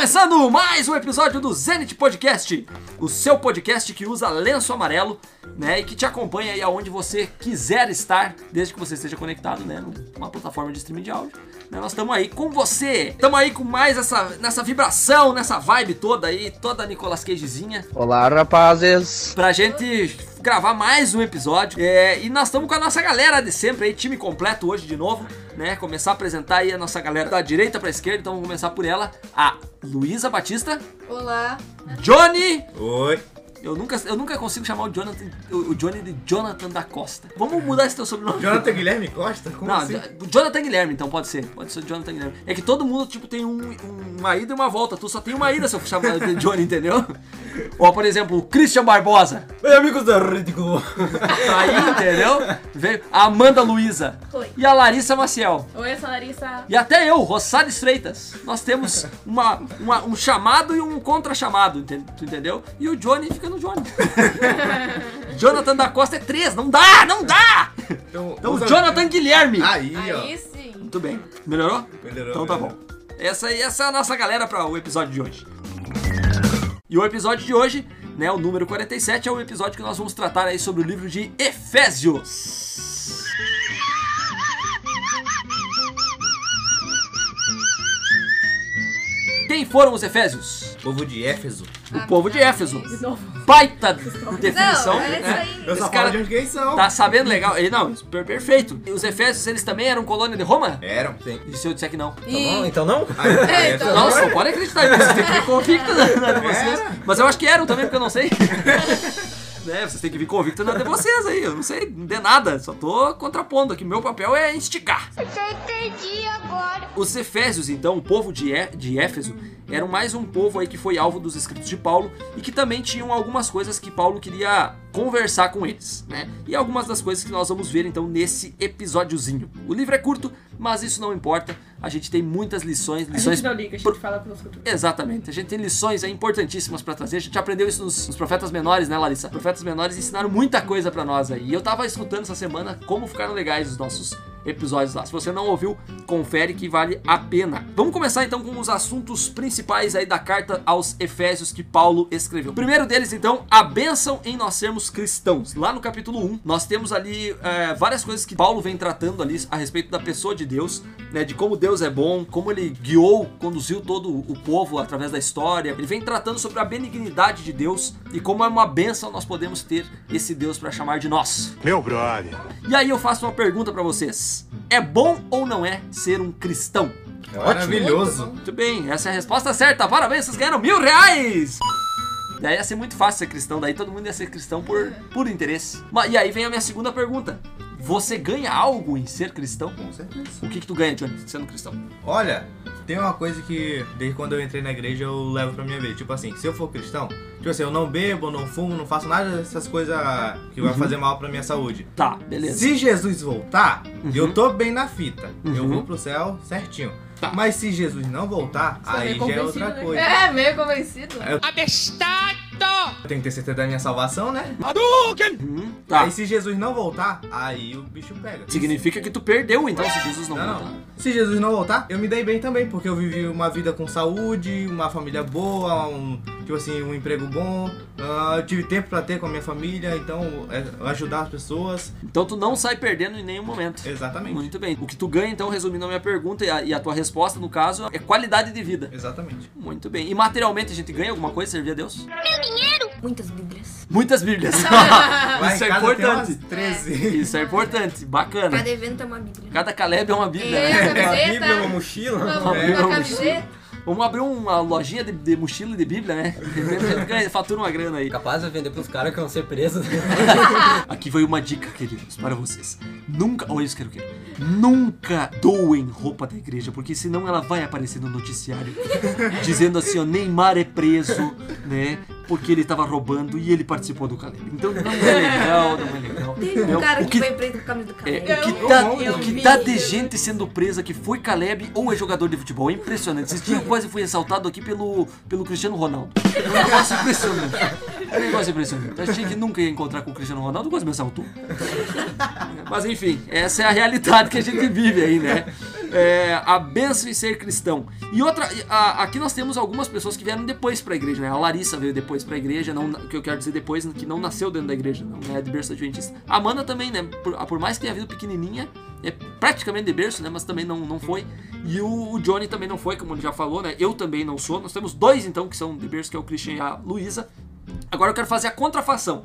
começando mais um episódio do Zenit Podcast, o seu podcast que usa lenço amarelo, né, e que te acompanha aí aonde você quiser estar, desde que você esteja conectado, né, numa plataforma de streaming de áudio. Né, nós estamos aí com você, estamos aí com mais essa nessa vibração, nessa vibe toda aí, toda Nicolas Cagezinha, Olá, rapazes. pra gente gravar mais um episódio. É, e nós estamos com a nossa galera de sempre aí, time completo hoje de novo, né? Começar a apresentar aí a nossa galera da direita pra esquerda, então vamos começar por ela, a Luísa Batista, Olá. Johnny. Oi. Eu nunca, eu nunca consigo chamar o Jonathan, o Johnny de Jonathan da Costa. Vamos mudar esse teu sobrenome. Jonathan Guilherme Costa? Como Não, assim? Jonathan Guilherme, então pode ser. Pode ser o Jonathan Guilherme. É que todo mundo, tipo, tem um- um- uma ida e uma volta. Tu só tem uma ida se eu chamar de Johnny, entendeu? Ou, por exemplo, o Christian Barbosa. Oi, amigos da Ridículo. Aí, entendeu? Veio a Amanda Luiza. Oi. E a Larissa Maciel. Oi, eu sou a Larissa. E até eu, Rossales Freitas. Nós temos uma, uma- um chamado e um contra-chamado, entendeu? E o Johnny fica no Johnny. Jonathan da Costa é três, não dá, não dá! Então, Então, usa- Jonathan Guilherme. Aí, ó. Aí sim. Muito bem. Melhorou? Melhorou, Então tá melhorou. bom. Essa, aí- essa é a nossa galera para o episódio de hoje. E o episódio de hoje, né, o número 47, é o episódio que nós vamos tratar aí sobre o livro de Efésios. Quem foram os Efésios? Povo de Éfeso. O povo de Éfeso. De novo. Baita definição. Não, é isso né? aí. Eu Esse cara de onde que eles são. Tá sabendo legal? Ele, não, per- perfeito. E os Efésios, eles também eram colônia de Roma? Eram, sim. E se eu disser que não? E... então não? Ah, é, É, então. Nossa, não pode acreditar nisso, têm que vir convicto na, na de vocês. Mas eu acho que eram também, porque eu não sei. né, vocês têm que vir convicto na de vocês aí, eu não sei de nada, só tô contrapondo aqui. Meu papel é instigar. Eu entendi agora. Os Efésios, então, o povo de, É- de Éfeso, eram mais um povo aí que foi alvo dos escritos de Paulo e que também tinham algumas coisas que Paulo queria conversar com eles, né? E algumas das coisas que nós vamos ver então nesse episódiozinho. O livro é curto, mas isso não importa. A gente tem muitas lições, A lições gente não liga, a gente fala pelos futuros. Exatamente. A gente tem lições aí importantíssimas pra trazer. A gente aprendeu isso nos, nos profetas menores, né, Larissa? Profetas menores ensinaram muita coisa pra nós aí. E eu tava escutando essa semana como ficaram legais os nossos episódios lá. Se você não ouviu, confere que vale a pena. Vamos começar então com os assuntos principais aí da carta aos Efésios que Paulo escreveu. O primeiro deles, então, a bênção em nós sermos cristãos. Lá no capítulo 1, nós temos ali é, várias coisas que Paulo vem tratando ali a respeito da pessoa de Deus, né? De como Deus é bom, como ele guiou, conduziu todo o povo através da história. Ele vem tratando sobre a benignidade de Deus e como é uma bênção nós podemos ter esse Deus para chamar de nós. Meu brother. E aí eu faço uma pergunta para vocês: é bom ou não é ser um cristão? Maravilhoso. Muito bem, essa é a resposta certa. Parabéns, vocês ganharam mil reais! Daí ia ser muito fácil ser cristão, daí todo mundo ia ser cristão por, por interesse. E aí vem a minha segunda pergunta. Você ganha algo em ser cristão? Com certeza. O que, que tu ganha, Johnny, sendo cristão? Olha, tem uma coisa que desde quando eu entrei na igreja eu levo pra minha vida. Tipo assim, se eu for cristão, tipo assim, eu não bebo, não fumo, não faço nada dessas coisas que vai fazer mal pra minha saúde. Tá, beleza. Se Jesus voltar, Uhum. eu tô bem na fita. Eu Uhum. vou pro céu certinho. Tá. Mas se Jesus não voltar, Você é aí meio já é outra né? coisa. É, meio convencido. Eu tenho que ter certeza da minha salvação, né? Uhum, tá. Aí se Jesus não voltar, aí o bicho pega. Significa que tu perdeu, então, se Jesus não, Não, voltar. não. Se Jesus não voltar, eu me dei bem também, porque eu vivi uma vida com saúde, uma família boa, um, tipo assim, um emprego bom. ah, eu tive tempo pra ter com a minha família, então é, ajudar as pessoas. Então tu não sai perdendo em nenhum momento. Exatamente. Muito bem. O que tu ganha, então, resumindo a minha pergunta e a, e a tua resposta, no caso, é qualidade de vida. Exatamente. Muito bem. E materialmente a gente ganha alguma coisa, servir a Deus? Muitas bíblias. Muitas bíblias. Lá Isso é importante. umas 13. Isso é importante. Bacana. Cada evento é uma bíblia. Cada Caleb é uma bíblia, É, né? a camiseta. Bíblia, uma mochila. Vamos É, uma uma camiseta. Vamos abrir uma lojinha de, de mochila e de bíblia, né? Fatura uma grana aí. Capaz de vender pros caras que vão ser presos. Aqui vai uma dica, queridos, para vocês. Nunca, olha isso que eu quero. Nunca doem roupa da igreja, porque senão ela vai aparecer no noticiário dizendo assim, ó, Neymar é preso, né? Porque ele tava roubando e ele participou do Caleb. Então não é legal, não é legal. Tem um cara o que que foi preso com a camisa do É, cabelo. o que tá, o que tá de gente sendo presa que foi Caleb ou é jogador de futebol. É impressionante. Esses dias eu quase fui assaltado aqui pelo, pelo Cristiano Ronaldo. É um negócio impressionante. É um negócio impressionante. Eu achei que nunca ia encontrar com o Cristiano Ronaldo, quase me assaltou. Mas enfim, essa é a realidade que a gente vive aí, né? É, a benção em ser cristão. E outra, a- aqui nós temos algumas pessoas que vieram depois pra igreja, né? A Larissa veio depois pra igreja, não, que eu quero dizer depois, que não nasceu dentro da igreja, não é de berço adventista. A Amanda também, né? Por, por mais que tenha vindo pequenininha, é praticamente de berço, né? Mas também não, não foi. E o, o Johnny também não foi, como ele já falou, né? Eu também não sou. Nós temos dois, então, que são de berço, que é o Christian e a Luísa. Agora eu quero fazer a contrafação.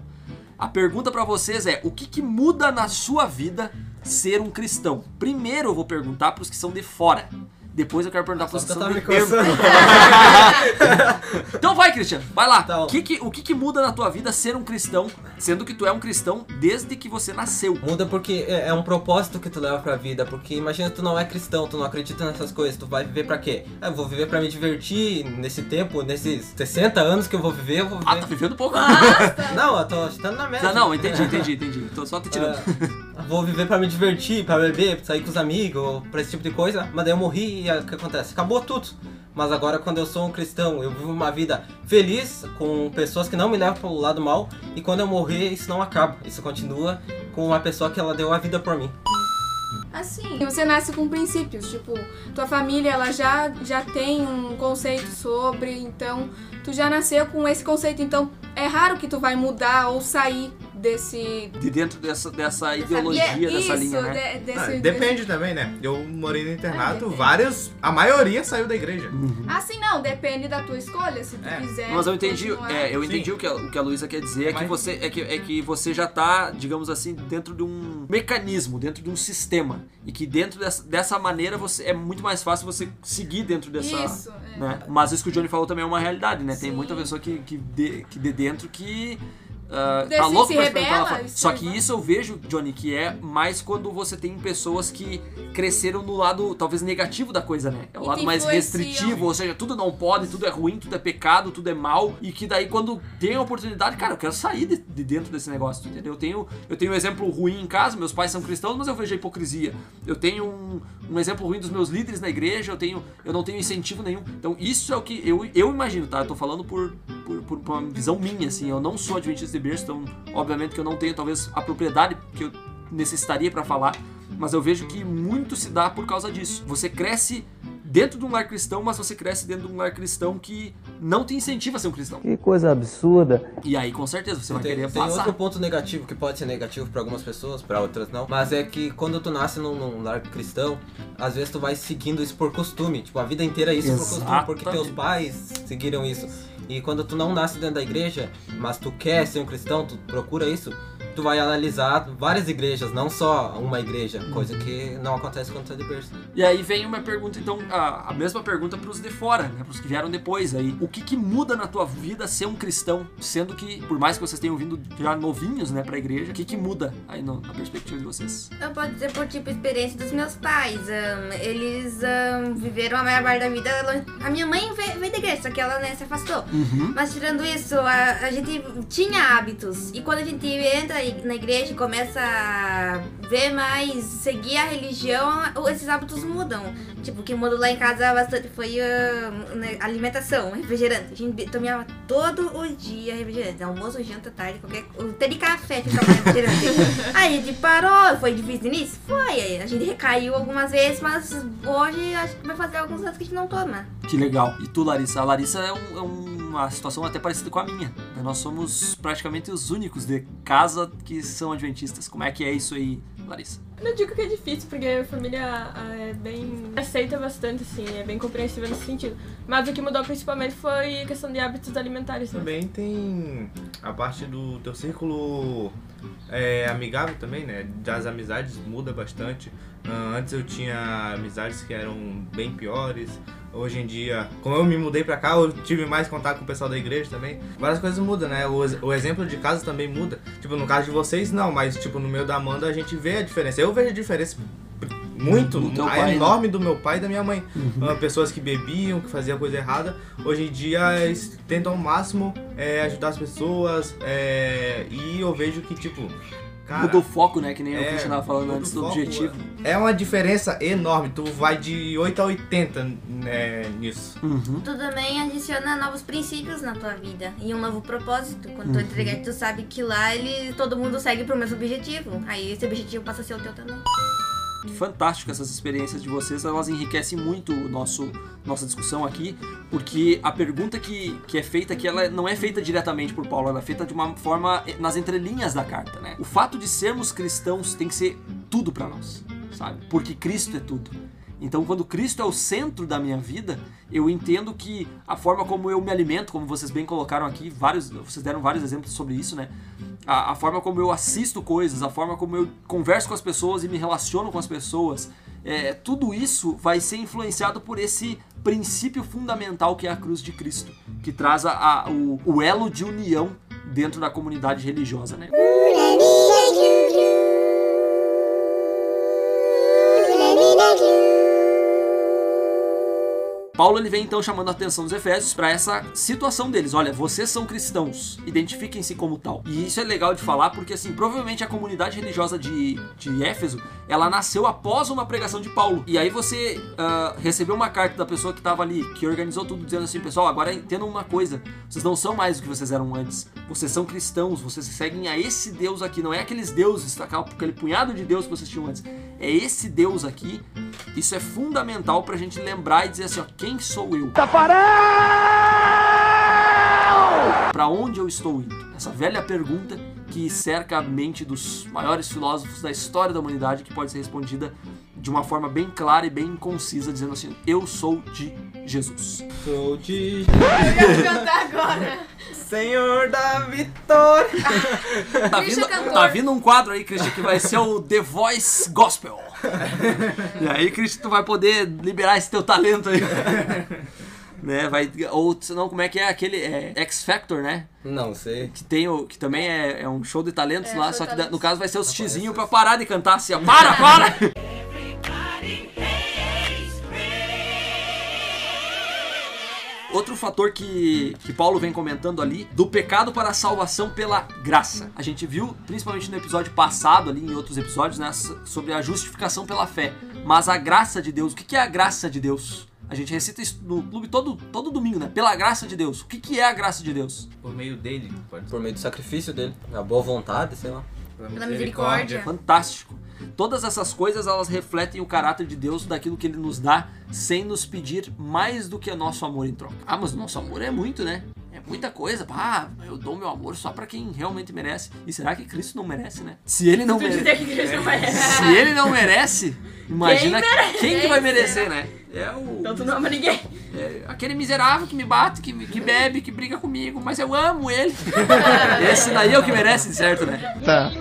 A pergunta pra vocês é: o que, que muda na sua vida ser um cristão? Primeiro eu vou perguntar pros que são de fora. Depois eu quero perguntar tá de me dentro. coçando. Então vai, Cristiano, vai lá. Tá bom. o que que, o que que muda na tua vida ser um cristão, sendo que tu é um cristão desde que você nasceu? Muda porque é é um propósito que tu leva pra vida. Porque imagina tu não é cristão, tu não acredita nessas coisas, tu vai viver pra quê? Ah, eu vou viver pra me divertir nesse tempo, nesses 60 anos que eu vou viver, eu vou Ah, tá viver. vivendo pouco. Não, eu tô chutando na média. Não, não, entendi, entendi, entendi. Tô só te tirando. Ah, vou viver pra me divertir, pra beber, pra sair com os amigos, pra esse tipo de coisa, mas daí eu morri e aí, o que acontece? Acabou tudo. Mas agora quando eu sou um cristão, eu vivo uma vida feliz com pessoas que não me levam pro lado mal e quando eu morrer isso não acaba, isso continua com uma pessoa que ela deu a vida por mim. Assim, você nasce com princípios, tipo, tua família ela já, já tem um conceito sobre, então tu já nasceu com esse conceito, então é raro que tu vai mudar ou sair desse De dentro dessa, dessa dessa- ideologia, isso, dessa linha, né? de- desse, Ah, desse- depende também, né? Eu morei no É, internato, depende. vários. A maioria saiu da igreja. Assim não, depende da tua escolha, se tu É. quiser. Mas eu entendi, é, eu Sim. entendi o que a, o que a Luísa quer dizer, é que, você, é, que, é que você já tá, digamos assim, dentro de um mecanismo, dentro de um sistema. E que dentro dessa, dessa maneira você é muito mais fácil você seguir dentro dessa. Isso, é. né? Mas isso que o Johnny falou também é uma realidade, né? Tem Sim. muita pessoa que, que, de, que de dentro que. Desse tá louco pra experimentar rebela, lá fora. isso Só que isso eu vejo, Johnny, que é mais quando você tem pessoas que cresceram no lado talvez negativo da coisa, né? É o E lado mais restritivo, ou seja, tudo não pode, tudo é ruim, tudo é pecado, tudo é mal, e que daí quando tem a oportunidade, cara, eu quero sair de, de dentro desse negócio, entendeu? Eu tenho, eu tenho um exemplo ruim em casa, meus pais são cristãos, mas eu vejo a hipocrisia. Eu tenho um, um exemplo ruim dos meus líderes na igreja, eu tenho, eu não tenho incentivo nenhum. Então isso é o que eu, eu imagino, tá? Eu tô falando por, por, por- por uma visão minha, assim, eu não sou adventista de berço, então obviamente que eu não tenho talvez a propriedade que eu necessitaria pra falar, mas eu vejo que muito se dá por causa disso. Você cresce dentro de um lar cristão, mas você cresce dentro de um lar cristão que não te incentiva a ser um cristão. Que coisa absurda. E aí, com certeza, você vai tem, querer tem passar. outro ponto negativo que pode ser negativo pra algumas pessoas, pra outras não. Mas é que quando tu nasce num, num lar cristão, às vezes tu vai seguindo isso por costume. Tipo, a vida inteira é isso por costume, porque teus Exatamente. pais seguiram isso. E quando tu não nasce dentro da igreja, mas tu quer ser um cristão, tu procura isso, tu vai analisar várias igrejas, não só uma igreja, coisa que não acontece quando tu é de berço. E aí vem uma pergunta, então, a, a mesma pergunta pros de fora, né? Pros que vieram depois aí. O que que muda na tua vida ser um cristão? Sendo que, por mais que vocês tenham vindo já novinhos, né, pra igreja, o que que muda aí no- na perspectiva de vocês? Eu posso dizer por tipo experiência dos meus pais. ahn, eles ahn, viveram a maior parte da vida. longe- A minha mãe veio, veio da igreja, só que ela né, se afastou. Uhum. Mas tirando isso, a, a gente tinha hábitos. E quando a gente entra na igreja e começa a ver mais, seguir a religião, esses hábitos mudam. Tipo, o que mudou lá em casa bastante foi né, alimentação, refrigerante. A gente tomava todo o dia refrigerante. Almoço, janta, tarde, qualquer coisa. Até de café que tomava refrigerante. Aí a gente parou, foi difícil nisso? Foi. Aí A gente recaiu algumas vezes, mas hoje acho que vai fazer alguns anos que a gente não toma. Que legal. E tu, Larissa? A Larissa é, um- é uma situação até parecida com a minha. né? Nós somos praticamente os únicos de casa que são adventistas. Como é que é isso aí, Larissa? Eu não digo que é difícil, porque a família ah, é bem. aceita bastante, assim, é bem compreensiva nesse sentido. Mas o que mudou principalmente foi a questão de hábitos alimentares. Né? Também tem a parte do teu círculo é, amigável também, né? Das amizades muda bastante. Ah, antes eu tinha amizades que eram bem piores. Hoje em dia, como eu me mudei pra cá, eu tive mais contato com o pessoal da igreja também. Várias coisas mudam, né? O, o exemplo de casa também muda. Tipo, no caso de vocês, não, mas tipo, no meu da Amanda a gente vê a diferença. Eu vejo a diferença muito, a pai, né? enorme do meu pai e da minha mãe. Ah, pessoas que bebiam, que faziam coisa errada. Hoje em dia eles tentam ao máximo é, ajudar as pessoas. é, e eu vejo que, tipo. Cara, Mudou o foco, né? Que nem o é, Christian tava falando muda antes o do foco, objetivo. É uma diferença enorme. Tu vai de 8 a 80 né, nisso. Uhum. Tu também adiciona novos princípios na tua vida e um novo propósito. Quando tu entra na igreja, tu sabe que lá ele, todo mundo segue pro mesmo objetivo. Aí esse objetivo passa a ser o teu também. Fantástico essas experiências de vocês, elas enriquecem muito o nosso nossa discussão aqui, porque a pergunta que, que é feita aqui, ela não é feita diretamente por Paulo, ela é feita de uma forma nas entrelinhas da carta, né? O fato de sermos cristãos tem que ser tudo para nós, sabe? Porque Cristo é tudo. Então, quando Cristo é o centro da minha vida, eu entendo que a forma como eu me alimento, como vocês bem colocaram aqui, vários, vocês deram vários exemplos sobre isso, né? A, a forma como eu assisto coisas, a forma como eu converso com as pessoas e me relaciono com as pessoas, é, tudo isso vai ser influenciado por esse princípio fundamental que é a cruz de Cristo, que traz a, a- o, o elo de união dentro da comunidade religiosa, né? Paulo ele vem então chamando a atenção dos Efésios para essa situação deles. Olha, vocês são cristãos, identifiquem-se como tal. E isso é legal de falar porque assim, provavelmente a comunidade religiosa de, de Éfeso, ela nasceu após uma pregação de Paulo. E aí você ah, recebeu uma carta da pessoa que estava ali, que organizou tudo dizendo assim, pessoal, agora entendam uma coisa, vocês não são mais o que vocês eram antes. Vocês são cristãos, vocês seguem a esse Deus aqui, não é aqueles deuses, aquela- aquele punhado de Deus que vocês tinham antes. É esse Deus aqui. Isso é fundamental pra gente lembrar e dizer assim, ó, quem sou eu? Pra onde eu estou indo? Essa velha pergunta que cerca a mente dos maiores filósofos da história da humanidade, que pode ser respondida de uma forma bem clara e bem concisa, dizendo assim: Eu sou de Jesus. Sou de Eu ia cantar agora. Senhor da Vitória. Tá vindo, cantor. tá vindo um quadro aí, Christian, que vai ser o The Voice Gospel. E aí, Christian, tu vai poder liberar esse teu talento aí. né? Vai, ou senão, como é que é aquele é, X Factor, né? Não sei. Que, tem o, que também é, é um show de talentos É, lá, só que talentos. no caso vai ser os xizinho pra parar de cantar assim, ó. Para, para! Outro fator que, que Paulo vem comentando ali, do pecado para a salvação pela graça. A gente viu, principalmente no episódio passado, ali em outros episódios, né, so- sobre a justificação pela fé. Mas a graça de Deus, o que é a graça de Deus? A gente recita isso no clube todo, todo domingo, né? Pela graça de Deus. O que, que é a graça de Deus? Por meio dele, pode Por meio do sacrifício dele. A boa vontade, sei lá. Pela misericórdia. Fantástico. Todas essas coisas elas refletem o caráter de Deus daquilo que ele nos dá, sem nos pedir mais do que o nosso amor em troca. Ah, mas o nosso amor é muito, né? É muita coisa. Ah, eu dou meu amor só pra quem realmente merece. E será que Cristo não merece, né? Se ele não merece. Se ele não merece, imagina Quem quem, que vai merecer, né? É o. Então tu não ama ninguém. é aquele miserável que me bate, que, que bebe, que briga comigo, mas eu amo ele. Esse daí é o que merece, certo, né?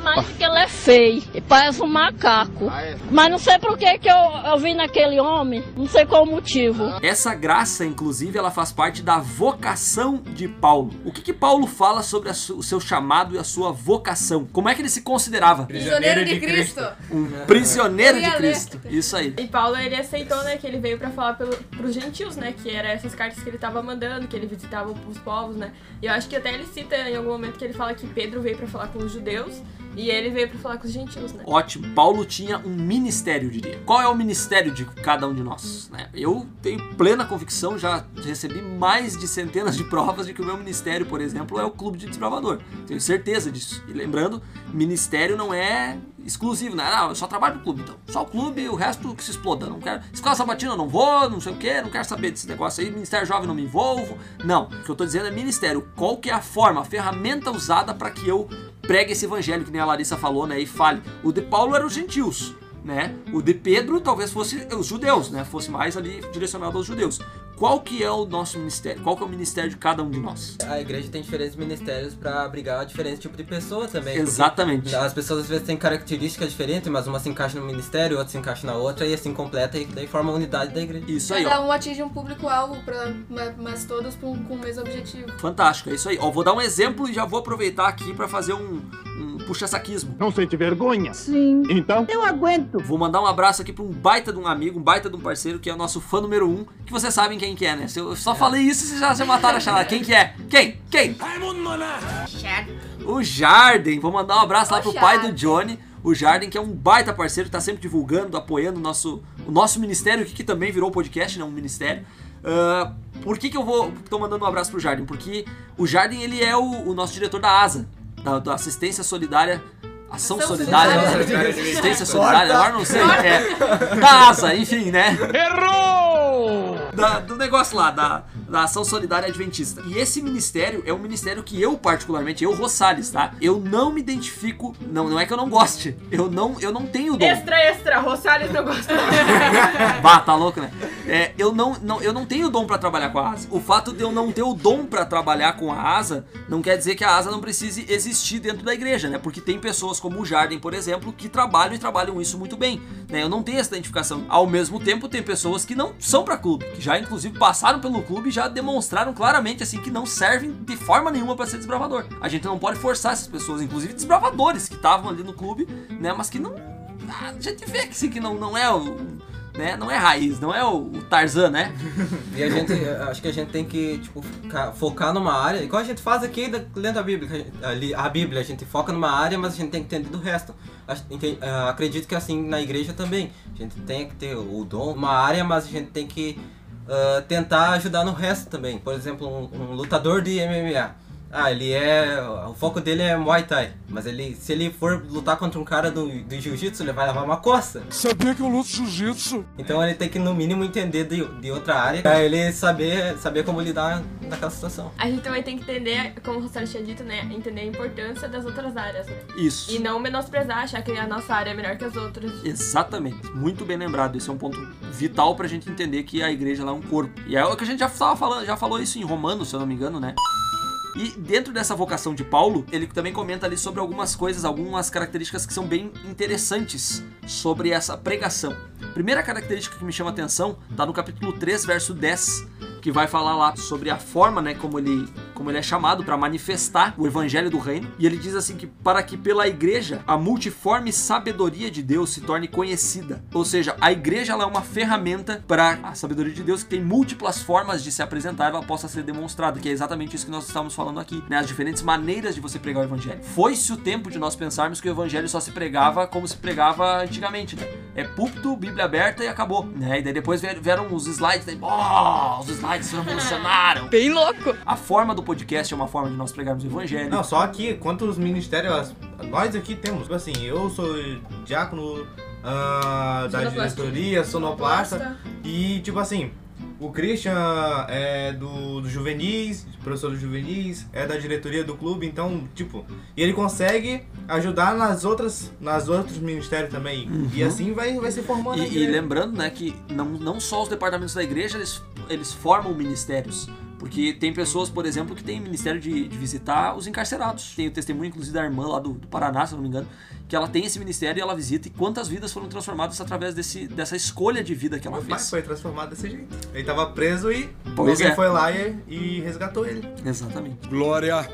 Mas que ele é feio e parece um macaco. Mas não sei por que, que eu, eu vi naquele homem, não sei qual o motivo. Essa graça, inclusive, ela faz parte da vocação de Paulo. O que, que Paulo fala sobre a su- o seu chamado e a sua vocação? Como é que ele se considerava? Prisioneiro de Cristo. Um prisioneiro de. Cristo. Isso aí. E Paulo, ele aceitou, né, que ele veio pra falar pelo, pros gentios, né, que era essas cartas que ele tava mandando, que ele visitava os povos, né. E eu acho que até ele cita em algum momento que ele fala que Pedro veio pra falar com os judeus e ele veio pra falar com os gentios, né. Ótimo. Paulo tinha um ministério, diria. Qual é o ministério de cada um de nós? né? Eu tenho plena convicção, já recebi mais de centenas de provas de que o meu ministério, por exemplo, é o Clube de Desbravador. Tenho certeza disso. E lembrando, ministério não é exclusivo, né? Não, eu só trabalho no clube, então. Só o clube o resto que se exploda. Não quero. Escola sabatina não vou, não sei o que, não quero saber desse negócio aí. Ministério jovem não me envolvo. Não. O que eu tô dizendo é ministério. Qual que é a forma, a ferramenta usada para que eu pregue esse evangelho, que nem a Larissa falou, né? E fale. O de Paulo era os gentios. Né? O de Pedro talvez fosse os judeus, né? Fosse mais ali direcionado aos judeus. Qual que é o nosso ministério? Qual que é o ministério de cada um de nós? A igreja tem diferentes ministérios pra abrigar a diferente tipo de pessoa também. Exatamente. As pessoas às vezes têm características diferentes, mas uma se encaixa no ministério, outra se encaixa na outra, e assim completa e daí forma a unidade da igreja. Isso aí. Cada um atinge um público-alvo, pra- ma- mas todos com, com o mesmo objetivo. Fantástico, é isso aí. Ó, vou dar um exemplo e já vou aproveitar aqui para fazer um, um puxa-saquismo. Não sente vergonha? Sim. Então? Eu aguento. Vou mandar um abraço aqui para um baita de um amigo, um baita de um parceiro, que é o nosso fã número um, que vocês sabem quem que é, né? Se eu só falei isso, vocês já, já mataram a charada. Quem que é? Quem? Quem? O Jarden. Vou mandar um abraço lá Ô, pro pai do Jarden. Johnny. O Jarden, que é um baita parceiro, que tá sempre divulgando, apoiando o nosso, o nosso ministério, que, que também virou podcast, né? Um ministério. Ah, por que, que eu vou. tô mandando um abraço pro Jardim? Porque o Jardim ele é o, o nosso diretor da ASA, da, da Assistência Solidária Ação Ação solidária, né? solidária. Assistência solidária, agora não sei. É, da asa, enfim, né? Errou! Da, do negócio lá, da, da Ação Solidária Adventista. E esse ministério é um ministério que eu, particularmente, eu, Rosales, tá? Eu não me identifico. Não, não é que eu não goste. Eu não, eu não tenho dom. Extra, extra, Rosales não gosta. Bah, tá louco, né? É, eu, não, não, eu não tenho dom pra trabalhar com a asa. O fato de eu não ter o dom pra trabalhar com a asa não quer dizer que a asa não precise existir dentro da igreja, né? Porque tem pessoas como o Jardim, por exemplo, que trabalham e trabalham isso muito bem. Né? Eu não tenho essa identificação. Ao mesmo tempo, tem pessoas que não são pra clube, que já inclusive passaram pelo clube e já demonstraram claramente assim que não servem de forma nenhuma pra ser desbravador. A gente não pode forçar essas pessoas, inclusive desbravadores que estavam ali no clube, né? Mas que não. A gente vê que sim, que não, não é o né? Não é raiz, não é o, Tarzan, né? E a gente, acho que a gente tem que, tipo, focar numa área, igual a gente faz aqui lendo a Bíblia. a Bíblia, a gente foca numa área, mas a gente tem que entender do resto. Ah, Acredito que assim na igreja também. A gente tem que ter o dom, uma área, mas a gente tem que ah, tentar ajudar no resto também. Por exemplo, um, um lutador de MMA. Ah, ele é. O foco dele é Muay Thai. Mas ele, se ele for lutar contra um cara do, do Jiu-Jitsu, ele vai levar uma coça. Sabia que eu luto jiu-jitsu? Então ele tem que no mínimo entender de, de outra área pra ele saber, saber como lidar naquela situação. A gente também tem que entender, como o Rosales tinha dito, né? Entender a importância das outras áreas, né? Isso. E não menosprezar, achar que a nossa área é melhor que as outras. Exatamente, muito bem lembrado. Esse é um ponto vital pra gente entender que a igreja ela é um corpo. E é o que a gente já tava falando, já falou isso em Romanos, se eu não me engano, né? E dentro dessa vocação de Paulo, ele também comenta ali sobre algumas coisas, algumas características que são bem interessantes sobre essa pregação. Primeira característica que me chama a atenção tá no capítulo 3, verso 10, que vai falar lá sobre a forma, né, como ele, como ele é chamado para manifestar o evangelho do reino. E ele diz assim que para que pela igreja a multiforme sabedoria de Deus se torne conhecida. Ou seja, a igreja ela é uma ferramenta para a sabedoria de Deus que tem múltiplas formas de se apresentar, ela possa ser demonstrada, que é exatamente isso que nós estamos falando aqui, né, as diferentes maneiras de você pregar o evangelho. Foi-se o tempo de nós pensarmos que o evangelho só se pregava como se pregava antigamente, né? É púlpito, Bíblia aberta e acabou, né? E daí depois vieram- os slides, daí, oh, os slides revolucionaram. Bem louco. A forma do podcast é uma forma de nós pregarmos o evangelho. Não, só aqui, quantos ministérios nós aqui temos? Tipo assim, eu sou diácono ah, da diretoria, sonoplasta. Sonoplasta. E tipo assim, o Christian é do, do juvenis, professor do juvenis, é da diretoria do clube, então, tipo, e ele consegue ajudar nas outras, nas outros ministérios também. E assim vai, vai se formando E, e lembrando, né, que não, não só os departamentos da igreja, eles, eles formam ministérios. Porque tem pessoas, por exemplo, que tem ministério de, de visitar os encarcerados. Tem o testemunho, inclusive, da irmã lá do, do Paraná, se eu não me engano, que ela tem esse ministério e ela visita. E quantas vidas foram transformadas através desse, dessa escolha de vida que ela Meu pai fez. foi transformado desse jeito. Ele tava preso e Pois alguém é. foi lá e, e resgatou ele. Exatamente. Glória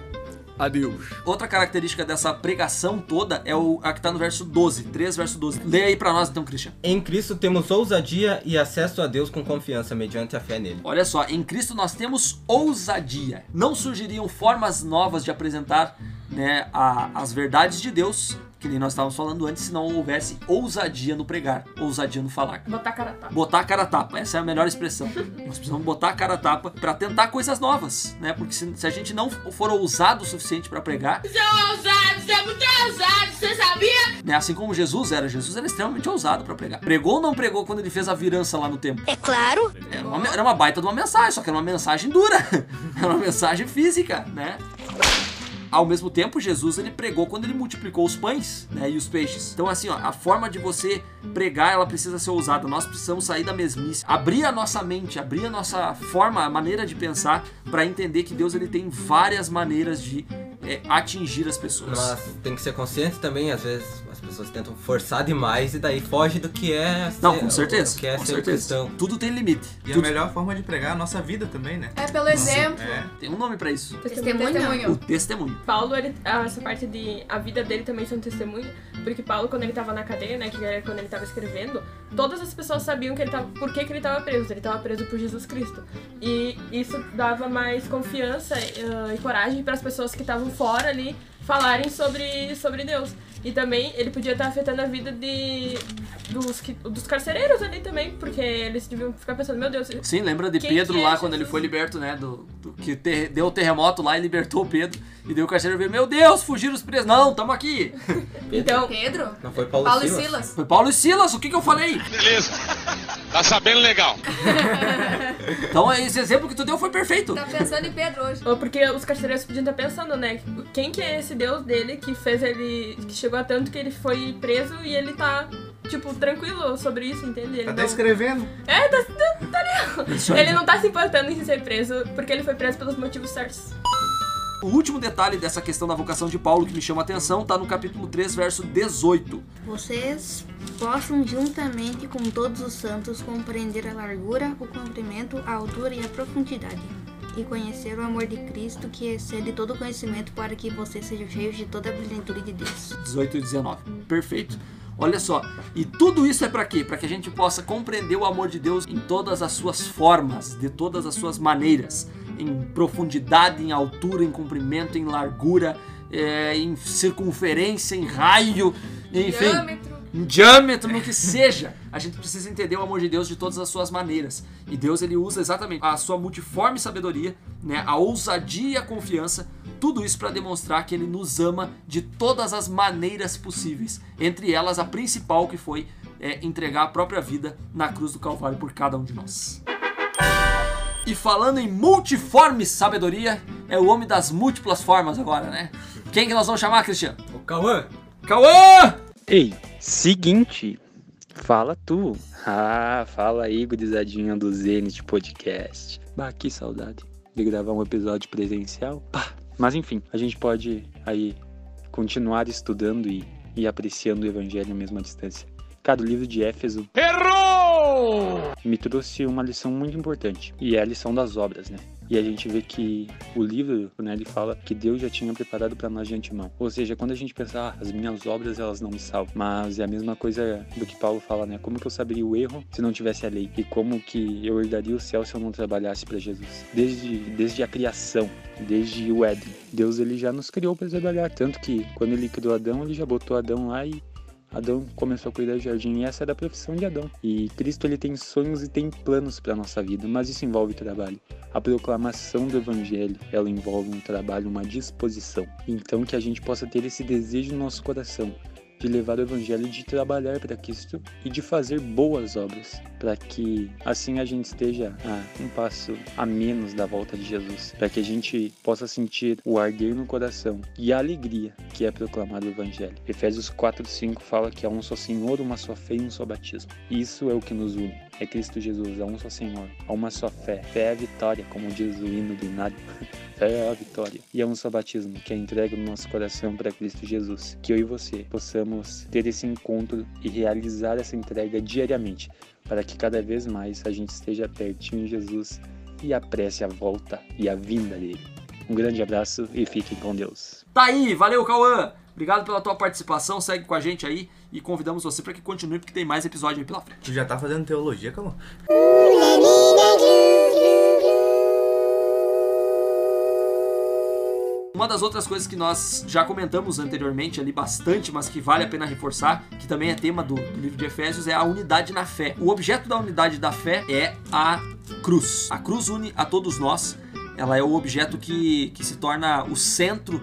a Deus. Outra característica dessa pregação toda é o, a que tá no verso 12, 3 verso 12. Lê aí pra nós então, Christian. Em Cristo temos ousadia e acesso a Deus com confiança mediante a fé nele. Olha só, em Cristo nós temos ousadia. Não surgiriam formas novas de apresentar né, a- as verdades de Deus, que nem nós estávamos falando antes, se não houvesse ousadia no pregar, ousadia no falar. Botar cara a tapa. Botar a cara a tapa, essa é a melhor expressão. Nós precisamos botar a cara a tapa pra tentar coisas novas, né? Porque se, se a gente não for ousado o suficiente pra pregar, Você é ousado, você é muito ousado, você sabia? né? Assim como Jesus era, Jesus era extremamente ousado pra pregar. Pregou ou não pregou quando ele fez a virança lá no templo? É claro. Era uma, era uma baita de uma mensagem, só que era uma mensagem dura. Era uma mensagem física, né? Ao mesmo tempo, Jesus ele pregou quando ele multiplicou os pães né, e os peixes. Então, assim, ó, a forma de você pregar ela precisa ser ousada. Nós precisamos sair da mesmice, abrir a nossa mente, abrir a nossa forma, a maneira de pensar para entender que Deus ele tem várias maneiras de é, atingir as pessoas. Mas tem que ser consciente também, às vezes as pessoas tentam forçar demais e daí foge do que é Não, ser- com certeza. o que é com ser certeza. cristão. Tudo tem limite. E a Tudo- melhor forma de pregar é a nossa vida também, né? É pelo exemplo. É. Tem um nome para isso. Testemunho. O testemunho. Paulo, ele, ah, essa parte de a vida dele também ser um testemunho, porque Paulo, quando ele tava na cadeia, né, que era quando ele tava escrevendo, todas as pessoas sabiam que ele tava, por que, que ele tava preso. Ele tava preso por Jesus Cristo. E isso dava mais confiança ah, e coragem para as pessoas que estavam fora ali falarem sobre, sobre Deus. E também ele podia estar afetando a vida de, dos, que- dos carcereiros ali também, porque eles deviam ficar pensando, meu Deus, Sim, lembra de Pedro é lá quando ele Jesus? foi liberto, né? Do, do- que ter- deu o terremoto lá e libertou o Pedro. E deu o carcereiro veio, meu Deus, fugiram os presos. Não, tamo aqui. então, Pedro? Não foi Paulo, Paulo e Silas? Silas? Foi Paulo e Silas, o que que eu falei? Beleza. Tá sabendo legal. Então esse exemplo que tu deu foi perfeito. Tá pensando em Pedro hoje. Ou porque os carcereiros podiam estar pensando, né? Quem que é esse Deus dele que fez ele. que chegou a tanto que ele foi preso e ele tá, tipo, tranquilo sobre isso, entende? Ele Tá não- escrevendo. É, tá, tá, tá. Ele não tá se importando em ser preso porque ele foi preso pelos motivos certos. O último detalhe dessa questão da vocação de Paulo que me chama a atenção tá no capítulo 3, verso 18. Vocês possam juntamente com todos os santos compreender a largura, o comprimento, a altura e a profundidade. E conhecer o amor de Cristo que excede todo conhecimento para que vocês sejam cheios de toda a plenitude de Deus. 18 e 19. Perfeito. Olha só, e tudo isso é para quê? Para que a gente possa compreender o amor de Deus em todas as suas formas, de todas as suas maneiras, em profundidade, em altura, em comprimento, em largura, é, em circunferência, em raio, enfim, Diâmetro. em diâmetro, no que seja. A gente precisa entender o amor de Deus de todas as suas maneiras. E Deus ele usa exatamente a sua multiforme sabedoria, né, a ousadia e a confiança, tudo isso para demonstrar que ele nos ama de todas as maneiras possíveis. Entre elas a principal que foi é, entregar a própria vida na cruz do Calvário por cada um de nós. E falando em multiforme sabedoria, é o homem das múltiplas formas agora, né? Quem que nós vamos chamar, Cristiano? O Cauã. Cauã! Ei, seguinte, fala tu. Ah, fala aí, gurizadinha do Zenit Podcast. Bah, que saudade de gravar um episódio presencial. Pá. Mas enfim, a gente pode aí continuar estudando e, e apreciando o evangelho mesmo à distância. Cara, o livro de Éfeso Errou! me trouxe uma lição muito importante, e é a lição das obras, né? E a gente vê que o livro, né, ele fala que Deus já tinha preparado para nós de antemão. Ou seja, quando a gente pensa, ah, as minhas obras elas não me salvam, mas é a mesma coisa do que Paulo fala, né? Como que eu saberia o erro se não tivesse a lei? E como que eu herdaria o céu se eu não trabalhasse para Jesus? Desde desde a criação, desde o Éden, Deus ele já nos criou para trabalhar, tanto que quando ele criou Adão, ele já botou Adão lá e Adão começou a cuidar do jardim e essa era a profissão de Adão. E Cristo ele tem sonhos e tem planos para nossa vida, mas isso envolve trabalho. A proclamação do evangelho, ela envolve um trabalho, uma disposição. Então que a gente possa ter esse desejo no nosso coração de levar o evangelho, de trabalhar para Cristo e de fazer boas obras, para que assim a gente esteja a um passo a menos da volta de Jesus, para que a gente possa sentir o arder no coração e a alegria que é proclamar o evangelho. Efésios 4:5 fala que há um só Senhor, uma só fé e um só batismo. Isso é o que nos une. É Cristo Jesus, há um só Senhor, há uma só fé. Fé é a vitória, como diz o hino do Inário. Fé é a vitória. E é um só batismo, que é a entrega do nosso coração para Cristo Jesus. Que eu e você possamos ter esse encontro e realizar essa entrega diariamente, para que cada vez mais a gente esteja pertinho de Jesus e apresse a volta e a vinda dele. Um grande abraço e fiquem com Deus. Tá aí, valeu, Cauã! Obrigado pela tua participação, segue com a gente aí e convidamos você para que continue, porque tem mais episódio aí pela frente. Tu já tá fazendo teologia, calma. Uma das outras coisas que nós já comentamos anteriormente ali bastante, mas que vale a pena reforçar, que também é tema do, do livro de Efésios, é a unidade na fé. O objeto da unidade da fé é a cruz. A cruz une a todos nós. Ela é o objeto que, que se torna o centro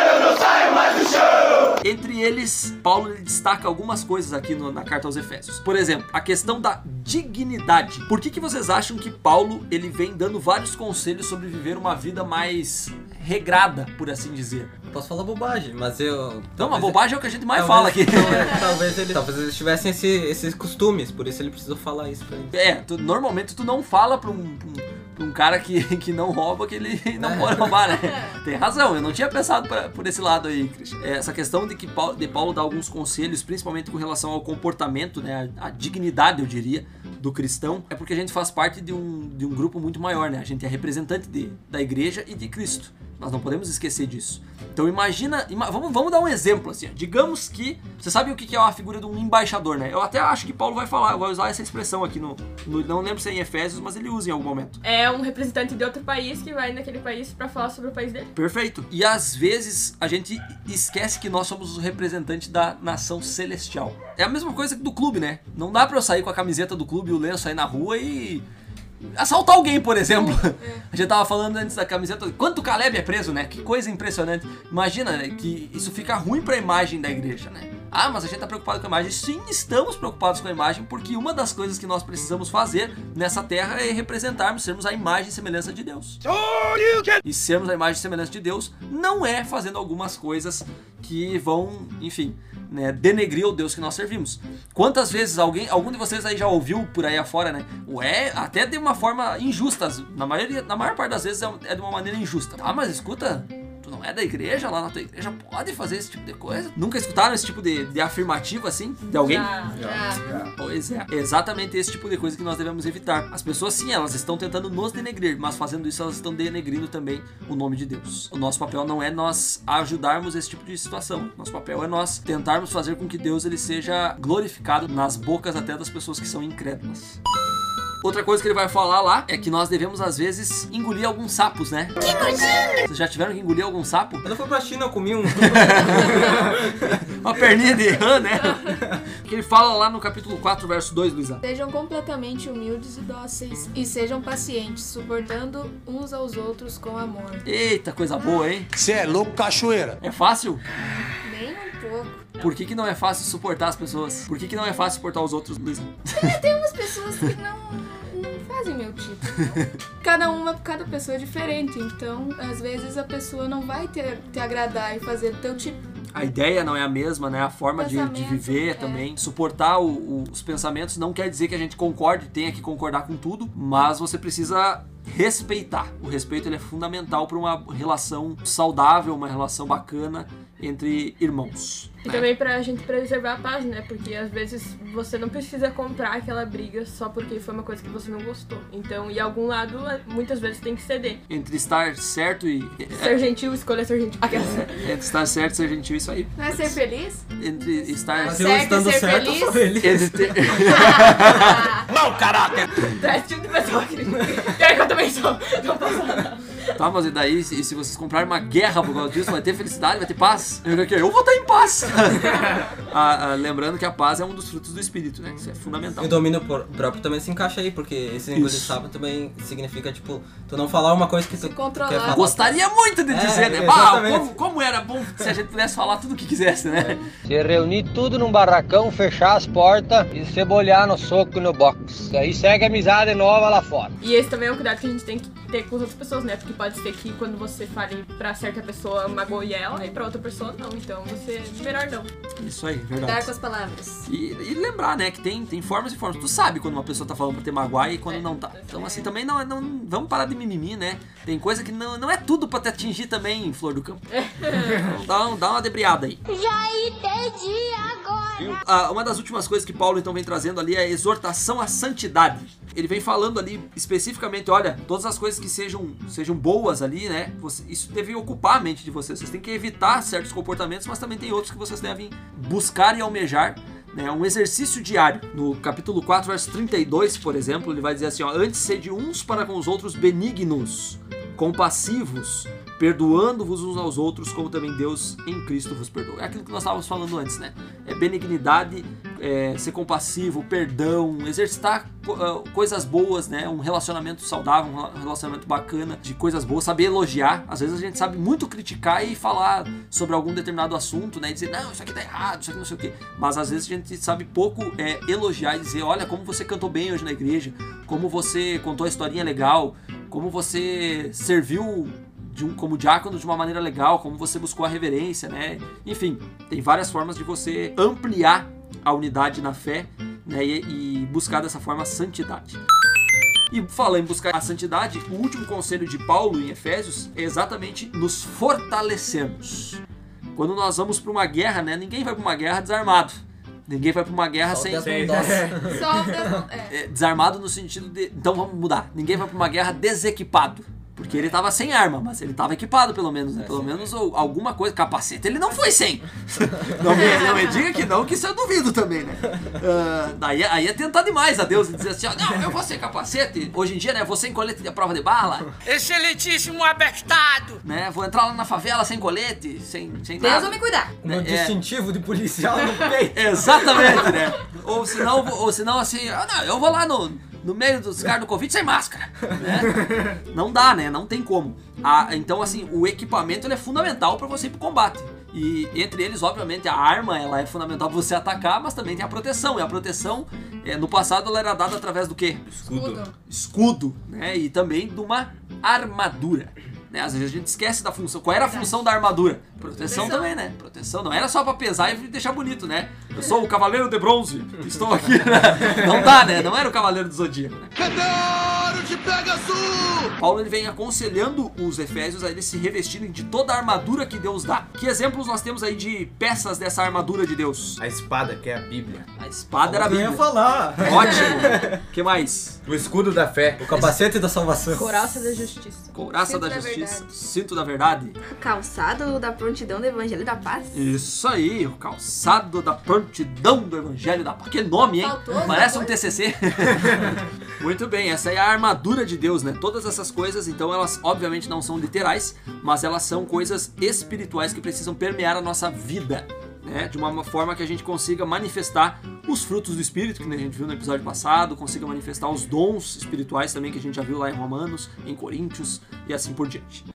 Entre eles, Paulo ele destaca algumas coisas aqui no- na carta aos Efésios. Por exemplo, a questão da dignidade. Por que, que vocês acham que Paulo ele vem dando vários conselhos sobre viver uma vida mais regrada, por assim dizer? Posso falar bobagem, mas eu. Não, uma bobagem é o que a gente mais talvez- fala aqui. Talvez, talvez ele, talvez eles tivessem esse- esses costumes, por isso ele precisou falar isso pra ele. É, tu- normalmente tu não fala pra um, pra um- um cara que, que não rouba que ele não É. pode roubar, né? Tem razão, eu não tinha pensado pra- por esse lado aí, Christian. É, Essa questão de que Paulo, de Paulo dá alguns conselhos, principalmente com relação ao comportamento, né? A, a dignidade, eu diria, do cristão, é porque a gente faz parte de um, de um grupo muito maior, né? A gente é representante de, da igreja e de Cristo. Nós não podemos esquecer disso. Então imagina, ima- vamos, vamos dar um exemplo assim. ó. Digamos que você sabe o que é a figura de um embaixador, né? Eu até acho que Paulo vai falar, vai usar essa expressão aqui no, no- não lembro se é em Efésios, mas ele usa em algum momento. É um representante de outro país que vai naquele país pra falar sobre o país dele. Perfeito. E às vezes a gente esquece que nós somos o representante da nação celestial. É a mesma coisa que do clube, né? Não dá pra eu sair com a camiseta do clube e o lenço aí na rua e assaltar alguém, por exemplo. A gente tava falando antes da camiseta. Quanto o Caleb é preso, né? Que coisa impressionante. Imagina né, que isso fica ruim pra imagem da igreja, né? Ah, mas a gente tá preocupado com a imagem. Sim, estamos preocupados com a imagem, porque uma das coisas que nós precisamos fazer nessa terra é representarmos, sermos a imagem e semelhança de Deus. E sermos a imagem e semelhança de Deus não é fazendo algumas coisas que vão, enfim, né, denegrir o Deus que nós servimos. Quantas vezes alguém, algum de vocês aí já ouviu por aí afora, né? Ué, até de uma forma injusta, na maioria, na maior parte das vezes é é de uma maneira injusta. Ah, mas escuta, não é da igreja, lá na tua igreja pode fazer esse tipo de coisa? Nunca escutaram esse tipo de, de afirmativo assim de alguém? Já. Pois é, é exatamente esse tipo de coisa que nós devemos evitar. As pessoas, sim, elas estão tentando nos denegrir, mas fazendo isso, elas estão denegrindo também o nome de Deus. O nosso papel não é nós ajudarmos esse tipo de situação. Nosso papel é nós tentarmos fazer com que Deus ele seja glorificado nas bocas até das pessoas que são incrédulas. Outra coisa que ele vai falar lá é que nós devemos, às vezes, engolir alguns sapos, né? Vocês já tiveram que engolir algum sapo? Quando eu fui pra China, eu comi um. Uma perninha de rã, né? Que ele fala lá no capítulo 4, verso 2, Luísa. Sejam completamente humildes e dóceis, e sejam pacientes, suportando uns aos outros com amor. Eita, coisa boa, hein? Você é louco, cachoeira. É fácil? Nem um pouco. Por que, que não é fácil suportar as pessoas? Por que, que não é fácil suportar os outros, Luísa? Tem umas pessoas que não, fazem meu tipo. Cada uma, cada pessoa é diferente, então às vezes a pessoa não vai te, te agradar e fazer teu tipo. A ideia não é a mesma, né? A forma de, de viver é. também. Suportar o- o- os pensamentos não quer dizer que a gente concorde, tenha que concordar com tudo, mas você precisa respeitar. O respeito ele é fundamental para uma relação saudável, uma relação bacana entre irmãos. E também pra gente preservar a paz, né? Porque às vezes você não precisa comprar aquela briga só porque foi uma coisa que você não gostou. Então, em algum lado, muitas vezes tem que ceder. Entre estar certo e. Ser gentil, escolha ser gentil. Entre estar certo e ser gentil, isso aí. Não é ser feliz? Entre estar. Mas eu Certo e estando ser certo, eu sou feliz. Entre ter- Mau caráter. Traz de pessoa que. Pior que eu também sou. Não posso falar. Tá, mas e daí, se, se vocês comprarem uma guerra por causa disso, vai ter felicidade, vai ter paz? Eu, eu vou estar em paz! Ah, ah, lembrando que a paz é um dos frutos do espírito, né? Isso é fundamental. E o domínio próprio também se encaixa aí, porque esse engolir Isso. sapo também significa, tipo, tu não falar uma coisa que tu Se controlar. quer falar. Gostaria muito de É, dizer, né? exatamente. Bah, como, como era bom se a gente pudesse falar tudo o que quisesse, né? Se reunir tudo num barracão, fechar as portas e cebolhar no soco e no box. Aí segue a amizade nova lá fora. E esse também é um cuidado que a gente tem que ter com as outras pessoas, né? Porque pode ser que quando você fale pra certa pessoa magoe ela e pra outra pessoa não. Então você melhor não. Isso aí, Cuidar verdade. com as palavras. E, e lembrar, né, que tem, tem formas e formas. Tu sabe quando uma pessoa tá falando pra ter magoar e quando É. não tá. Então, assim, também não, é- não. Vamos parar de mimimi, né? Tem coisa que não, não é tudo pra te atingir também, Flor do Campo. Então dá, um- dá uma debriada aí. Já entendi agora. Ah, uma das últimas coisas que Paulo então vem trazendo ali é a exortação à santidade. Ele vem falando ali especificamente, olha, todas as coisas que sejam, sejam boas ali, né? você- isso deve ocupar a mente de vocês. Vocês têm que evitar certos comportamentos, mas também tem outros que vocês devem buscar e almejar. né? um exercício diário. No capítulo 4, verso 32, por exemplo, ele vai dizer assim: ó, Antes sede uns para com os outros benignos, compassivos, perdoando-vos uns aos outros, como também Deus em Cristo vos perdoa. É aquilo que nós estávamos falando antes, né? É benignidade, é, ser compassivo, perdão, exercitar ah, coisas boas, né? Um relacionamento saudável, um relacionamento bacana, de coisas boas, saber elogiar. Às vezes a gente sabe muito criticar e falar sobre algum determinado assunto, né? E dizer, não, isso aqui tá errado, isso aqui não sei o quê. Mas às vezes a gente sabe pouco é, elogiar e dizer, olha como você cantou bem hoje na igreja, como você contou a historinha legal, como você serviu de um, como diácono de uma maneira legal, como você buscou a reverência, né? Enfim, tem várias formas de você ampliar a unidade na fé né? e, e buscar dessa forma a santidade. E falando em buscar a santidade, o último conselho de Paulo em Efésios é exatamente nos fortalecermos. Quando nós vamos para uma guerra, né? Ninguém vai para uma guerra desarmado. Ninguém vai para uma guerra Só sem, é. é, desarmado no sentido de. Então vamos mudar. Ninguém vai pra uma guerra desequipado. Porque ele tava sem arma, mas ele tava equipado pelo menos, né? Pelo menos ou- alguma coisa. Capacete ele não foi sem. não, me, não me diga que não, que isso eu duvido também, né? Ah, daí aí é tentar demais a Deus e dizer assim, ó, não, eu vou sem capacete. Hoje em dia, né, vou sem colete de prova de bala, Excelentíssimo abestado! né? Vou entrar lá na favela sem colete, sem, sem Deus nada. vai me cuidar. Com um É. distintivo de policial no peito. Exatamente, né? Ou senão, ou senão assim, ah, não, eu vou lá no, no meio dos caras do Covid sem máscara, né? Não dá, né? Não tem como. Ah, então, assim, o equipamento ele é fundamental para você ir pro combate. E entre eles, obviamente, a arma ela é fundamental pra você atacar, mas também tem a proteção. E a proteção, é, no passado, ela era dada através do quê? Escudo. escudo, né? E também de uma armadura. Né? Às vezes a gente esquece da função. Qual era a função da armadura? Proteção, também, né? Proteção não era só pra pesar e deixar bonito, né? Eu sou o Cavaleiro de Bronze, estou aqui, né? Não dá, né? Não era o Cavaleiro do Zodíaco, né? Meteoro de Pegasus! Paulo ele vem aconselhando os Efésios a eles se revestirem de toda a armadura que Deus dá. Que exemplos nós temos aí de peças dessa armadura de Deus? A espada, que é a Bíblia. A espada era a Eu ia Bíblia. falar. Ótimo! que mais? O escudo da fé. O capacete da salvação. Coraça da justiça. Couraça Cinto da da Justiça, cinto da verdade. Calçado da prontidão do Evangelho da Paz. Isso aí, o calçado da prontidão do Evangelho da Paz. Que nome, hein? Faltou Parece um? TCC. Muito bem, essa é a armadura de Deus, né? Todas essas coisas, então, elas obviamente não são literais, mas elas são coisas espirituais que precisam permear a nossa vida. Né, de uma forma que a gente consiga manifestar os frutos do Espírito, que a gente viu no episódio passado, consiga manifestar os dons espirituais também, que a gente já viu lá em Romanos, em Coríntios e assim por diante.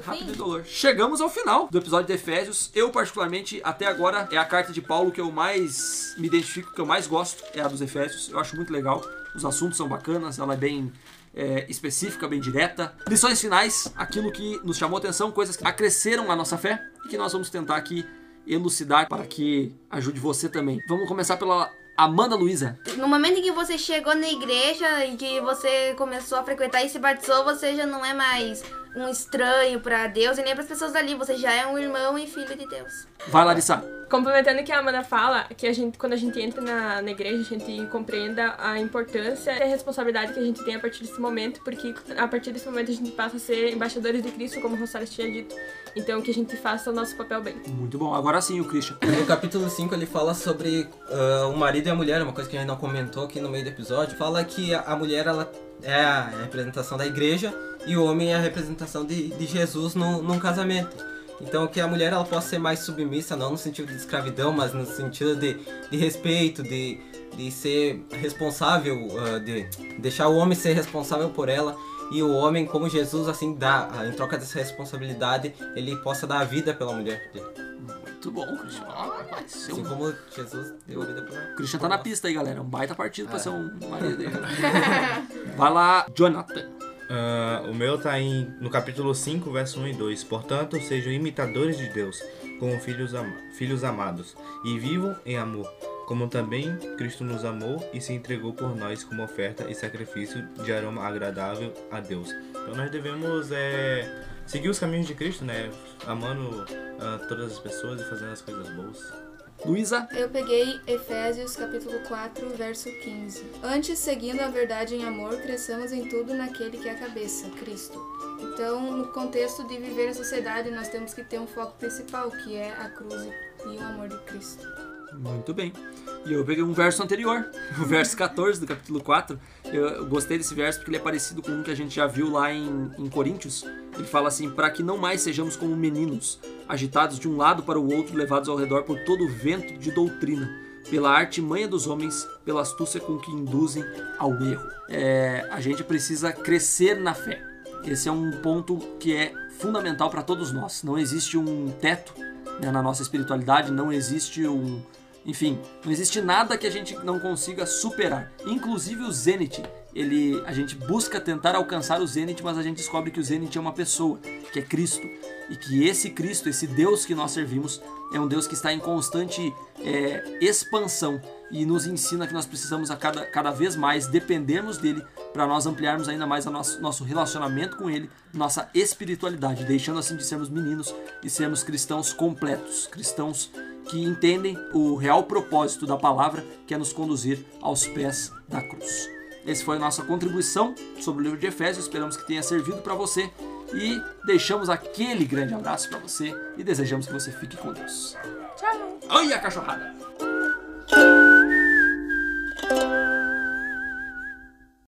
Rápido e fim? dolor. Chegamos ao final do episódio de Efésios. Eu, particularmente, até agora, é a carta de Paulo que eu mais me identifico, que eu mais gosto, é a dos Efésios. Eu acho muito legal. Os assuntos são bacanas, ela é bem é, específica, bem direta. Lições finais, aquilo que nos chamou atenção, coisas que acresceram a nossa fé e que nós vamos tentar aqui elucidar para que ajude você também. Vamos começar pela Amanda Luiza. No momento em que você chegou na igreja e que você começou a frequentar e se batizou, você já não é mais um estranho pra Deus e nem pras pessoas dali. Você já é um irmão e filho de Deus. Vai, Larissa. Complementando o que a Amanda fala, que a gente, quando a gente entra na, na igreja, a gente compreenda a importância e a responsabilidade que a gente tem a partir desse momento, porque a partir desse momento a gente passa a ser embaixadores de Cristo, como o Rosales tinha dito. Então que a gente faça o nosso papel bem. Muito bom. Agora sim, o Christian. No capítulo 5 ele fala sobre ah, o marido e a mulher, uma coisa que a gente não comentou aqui no meio do episódio. Fala que a mulher ela é a representação da igreja e o homem é a representação de, de Jesus no, num casamento. Então que a mulher ela possa ser mais submissa, não no sentido de escravidão, mas no sentido de, de respeito, de, de ser responsável, ah, de deixar o homem ser responsável por ela. E o homem, como Jesus, assim, dá, em troca dessa responsabilidade, ele possa dar a vida pela mulher dele. Muito bom, Christian. Ah, seu Assim como Jesus deu a vida pela O Christian tá na pista aí, galera. Um baita partido pra ser um marido dele. Vai lá, Jonathan. Ah, o meu tá em, no capítulo 5, verso 1 e 2. Portanto, sejam imitadores de Deus, como filhos, ama- filhos amados, e vivam em amor, como também Cristo nos amou e se entregou por nós como oferta e sacrifício de aroma agradável a Deus. Então nós devemos é, seguir os caminhos de Cristo, né? Amando ah, todas as pessoas e fazendo as coisas boas. Luísa. Eu peguei Efésios capítulo 4, verso 15. Antes, seguindo a verdade em amor, cresçamos em tudo naquele que é a cabeça, Cristo. Então, no contexto de viver a sociedade, nós temos que ter um foco principal, que é a cruz e o amor de Cristo. Muito bem. E eu peguei um verso anterior, o verso 14 do capítulo 4. Eu, gostei desse verso porque ele é parecido com um que a gente já viu lá em, em Coríntios. Ele fala assim: para que não mais sejamos como meninos, agitados de um lado para o outro, levados ao redor por todo o vento de doutrina, pela artimanha dos homens, pela astúcia com que induzem ao erro. É, a gente precisa crescer na fé. Esse é um ponto que é fundamental para todos nós. Não existe um teto né, na nossa espiritualidade, não existe um. Enfim, não existe nada que a gente não consiga superar. Inclusive o Zenith. Ele, a gente busca tentar alcançar o Zenith, mas a gente descobre que o Zenith é uma pessoa, que é Cristo. E que esse Cristo, esse Deus que nós servimos, é um Deus que está em constante é, expansão e nos ensina que nós precisamos a cada, cada vez mais dependermos dele para nós ampliarmos ainda mais o nosso, nosso relacionamento com ele, nossa espiritualidade, deixando assim de sermos meninos e sermos cristãos completos, cristãos que entendem o real propósito da palavra, que é nos conduzir aos pés da cruz. Essa foi a nossa contribuição sobre o livro de Efésios. Esperamos que tenha servido para você e deixamos aquele grande abraço para você e desejamos que você fique com Deus. Tchau. Olha a cachorrada! Thank you.